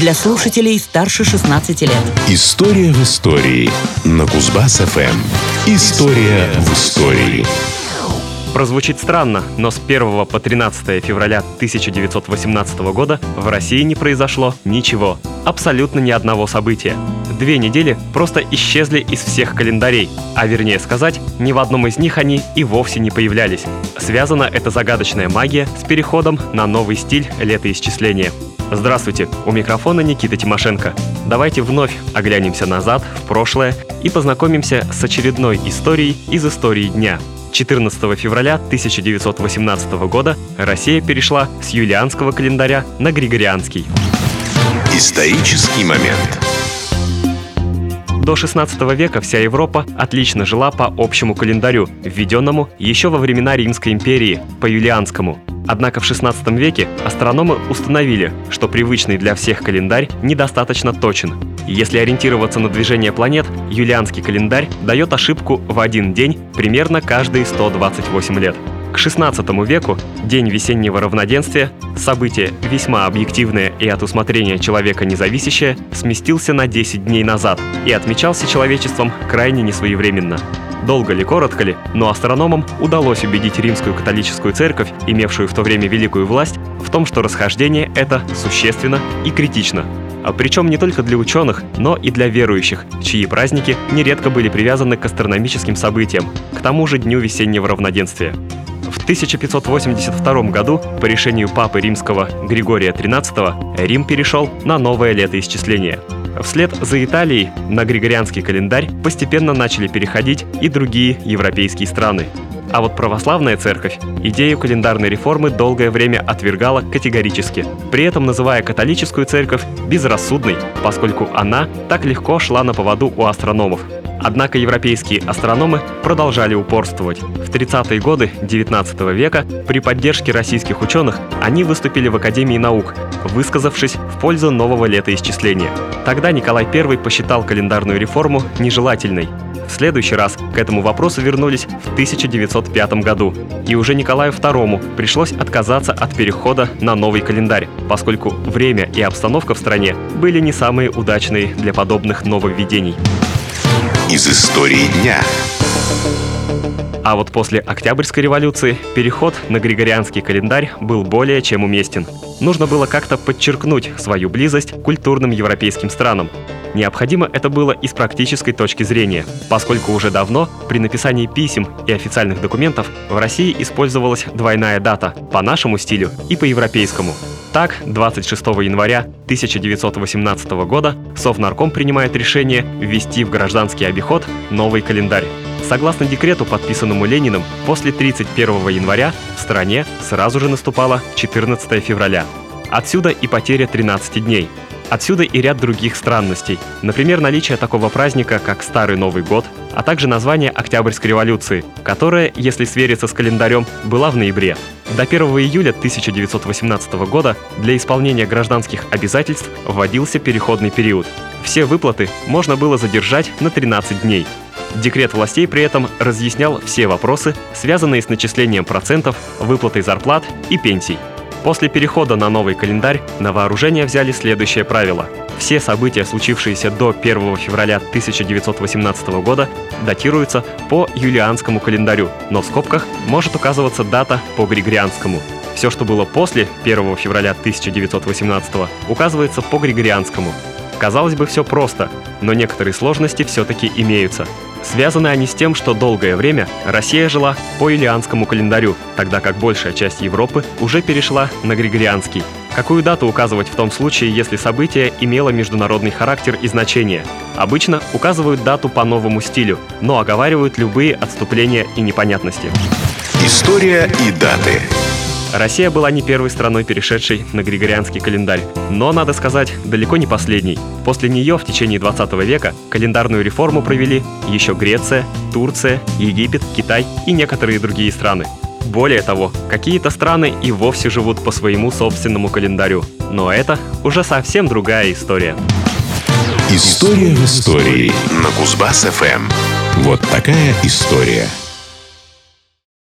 для слушателей старше 16 лет. История в истории на Кузбасс-ФМ. История в истории. Прозвучит странно, но с 1 по 13 февраля 1918 года в России не произошло ничего. Абсолютно ни одного события. Две недели просто исчезли из всех календарей, а вернее сказать, ни в одном из них они и вовсе не появлялись. Связана эта загадочная магия с переходом на новый стиль летоисчисления. Здравствуйте, у микрофона Никита Тимошенко. Давайте вновь оглянемся назад, в прошлое, и познакомимся с очередной историей из истории дня – 14 февраля 1918 года Россия перешла с юлианского календаря на григорианский. Исторический момент. До 16 века вся Европа отлично жила по общему календарю, введенному еще во времена Римской империи, по юлианскому. Однако в 16 веке астрономы установили, что привычный для всех календарь недостаточно точен. Если ориентироваться на движение планет, юлианский календарь дает ошибку в один день примерно каждые 128 лет. К XVI веку День весеннего равноденствия, событие весьма объективное и от усмотрения человека независящее, сместился на 10 дней назад и отмечался человечеством крайне несвоевременно. Долго ли, коротко ли, но астрономам удалось убедить римскую католическую церковь, имевшую в то время великую власть, в том, что расхождение это существенно и критично. А причем не только для ученых, но и для верующих, чьи праздники нередко были привязаны к астрономическим событиям, к тому же Дню весеннего равноденствия. В 1582 году по решению папы римского Григория XIII Рим перешел на новое летоисчисление – Вслед за Италией на григорианский календарь постепенно начали переходить и другие европейские страны. А вот православная церковь идею календарной реформы долгое время отвергала категорически, при этом называя католическую церковь безрассудной, поскольку она так легко шла на поводу у астрономов. Однако европейские астрономы продолжали упорствовать. В 30-е годы XIX века при поддержке российских ученых они выступили в Академии наук, высказавшись в пользу нового летоисчисления. Тогда Николай I посчитал календарную реформу нежелательной. В следующий раз к этому вопросу вернулись в 1905 году, и уже Николаю II пришлось отказаться от перехода на новый календарь, поскольку время и обстановка в стране были не самые удачные для подобных нововведений из истории дня. А вот после Октябрьской революции переход на григорианский календарь был более чем уместен. Нужно было как-то подчеркнуть свою близость к культурным европейским странам. Необходимо это было и с практической точки зрения, поскольку уже давно при написании писем и официальных документов в России использовалась двойная дата по нашему стилю и по европейскому. Так, 26 января 1918 года Совнарком принимает решение ввести в гражданский обиход новый календарь. Согласно декрету, подписанному Лениным, после 31 января в стране сразу же наступало 14 февраля. Отсюда и потеря 13 дней – Отсюда и ряд других странностей. Например, наличие такого праздника, как Старый Новый год, а также название Октябрьской революции, которая, если свериться с календарем, была в ноябре. До 1 июля 1918 года для исполнения гражданских обязательств вводился переходный период. Все выплаты можно было задержать на 13 дней. Декрет властей при этом разъяснял все вопросы, связанные с начислением процентов, выплатой зарплат и пенсий. После перехода на новый календарь на вооружение взяли следующее правило. Все события, случившиеся до 1 февраля 1918 года, датируются по юлианскому календарю, но в скобках может указываться дата по григорианскому. Все, что было после 1 февраля 1918, указывается по григорианскому. Казалось бы, все просто, но некоторые сложности все-таки имеются. Связаны они с тем, что долгое время Россия жила по илианскому календарю, тогда как большая часть Европы уже перешла на григорианский. Какую дату указывать в том случае, если событие имело международный характер и значение? Обычно указывают дату по новому стилю, но оговаривают любые отступления и непонятности. История и даты. Россия была не первой страной, перешедшей на григорианский календарь, но, надо сказать, далеко не последней. После нее в течение 20 века календарную реформу провели еще Греция, Турция, Египет, Китай и некоторые другие страны. Более того, какие-то страны и вовсе живут по своему собственному календарю. Но это уже совсем другая история. История в истории на Кузбасс-ФМ. Вот такая история.